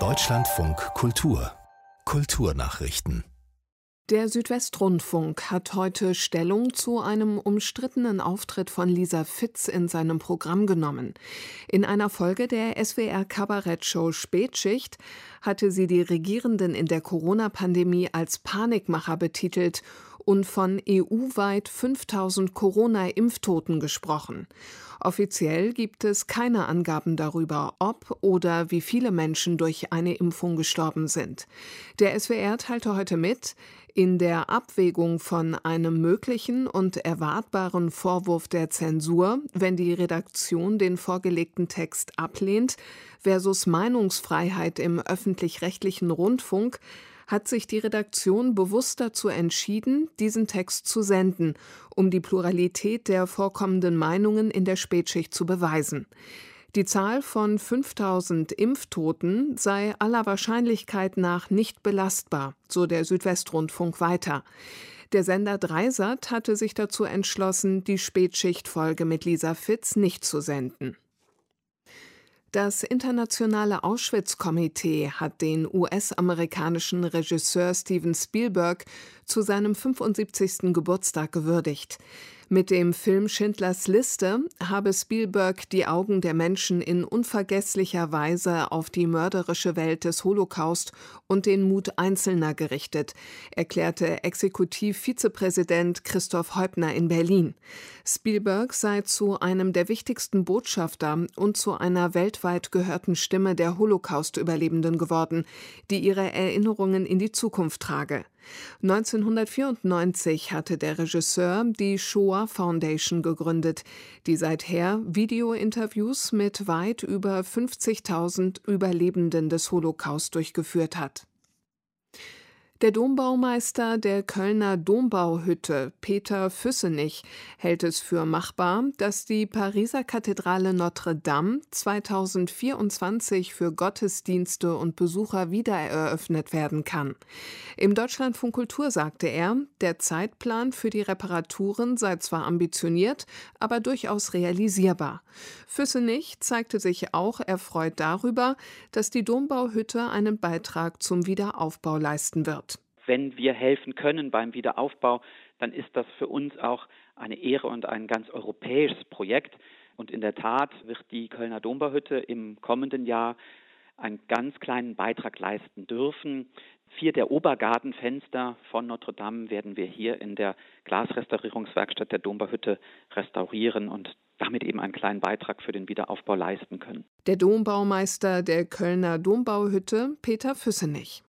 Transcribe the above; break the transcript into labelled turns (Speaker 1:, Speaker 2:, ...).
Speaker 1: Deutschlandfunk Kultur Kulturnachrichten
Speaker 2: der Südwestrundfunk hat heute Stellung zu einem umstrittenen Auftritt von Lisa Fitz in seinem Programm genommen. In einer Folge der SWR Kabarettshow Spätschicht hatte sie die Regierenden in der Corona-Pandemie als Panikmacher betitelt und von EU-weit 5000 Corona-Impftoten gesprochen. Offiziell gibt es keine Angaben darüber, ob oder wie viele Menschen durch eine Impfung gestorben sind. Der SWR teilte heute mit, in der Abwägung von einem möglichen und erwartbaren Vorwurf der Zensur, wenn die Redaktion den vorgelegten Text ablehnt, versus Meinungsfreiheit im öffentlich-rechtlichen Rundfunk, hat sich die Redaktion bewusst dazu entschieden, diesen Text zu senden, um die Pluralität der vorkommenden Meinungen in der Spätschicht zu beweisen. Die Zahl von 5000 Impftoten sei aller Wahrscheinlichkeit nach nicht belastbar, so der Südwestrundfunk weiter. Der Sender Dreisat hatte sich dazu entschlossen, die Spätschichtfolge mit Lisa Fitz nicht zu senden. Das Internationale Auschwitz-Komitee hat den US-amerikanischen Regisseur Steven Spielberg zu seinem 75. Geburtstag gewürdigt. Mit dem Film Schindlers Liste habe Spielberg die Augen der Menschen in unvergesslicher Weise auf die mörderische Welt des Holocaust und den Mut Einzelner gerichtet, erklärte Exekutivvizepräsident Christoph Häupner in Berlin. Spielberg sei zu einem der wichtigsten Botschafter und zu einer weltweit gehörten Stimme der Holocaust-Überlebenden geworden, die ihre Erinnerungen in die Zukunft trage. 1994 hatte der Regisseur die Shoah Foundation gegründet, die seither Videointerviews mit weit über 50.000 Überlebenden des Holocaust durchgeführt hat. Der Dombaumeister der Kölner Dombauhütte, Peter Füssenich, hält es für machbar, dass die Pariser Kathedrale Notre Dame 2024 für Gottesdienste und Besucher wiedereröffnet werden kann. Im Deutschlandfunk Kultur sagte er, der Zeitplan für die Reparaturen sei zwar ambitioniert, aber durchaus realisierbar. Füssenich zeigte sich auch erfreut darüber, dass die Dombauhütte einen Beitrag zum Wiederaufbau leisten wird
Speaker 3: wenn wir helfen können beim Wiederaufbau, dann ist das für uns auch eine Ehre und ein ganz europäisches Projekt. Und in der Tat wird die Kölner Dombauhütte im kommenden Jahr einen ganz kleinen Beitrag leisten dürfen. Vier der Obergartenfenster von Notre Dame werden wir hier in der Glasrestaurierungswerkstatt der Dombauhütte restaurieren und damit eben einen kleinen Beitrag für den Wiederaufbau leisten können.
Speaker 2: Der Dombaumeister der Kölner Dombauhütte, Peter Füssenich.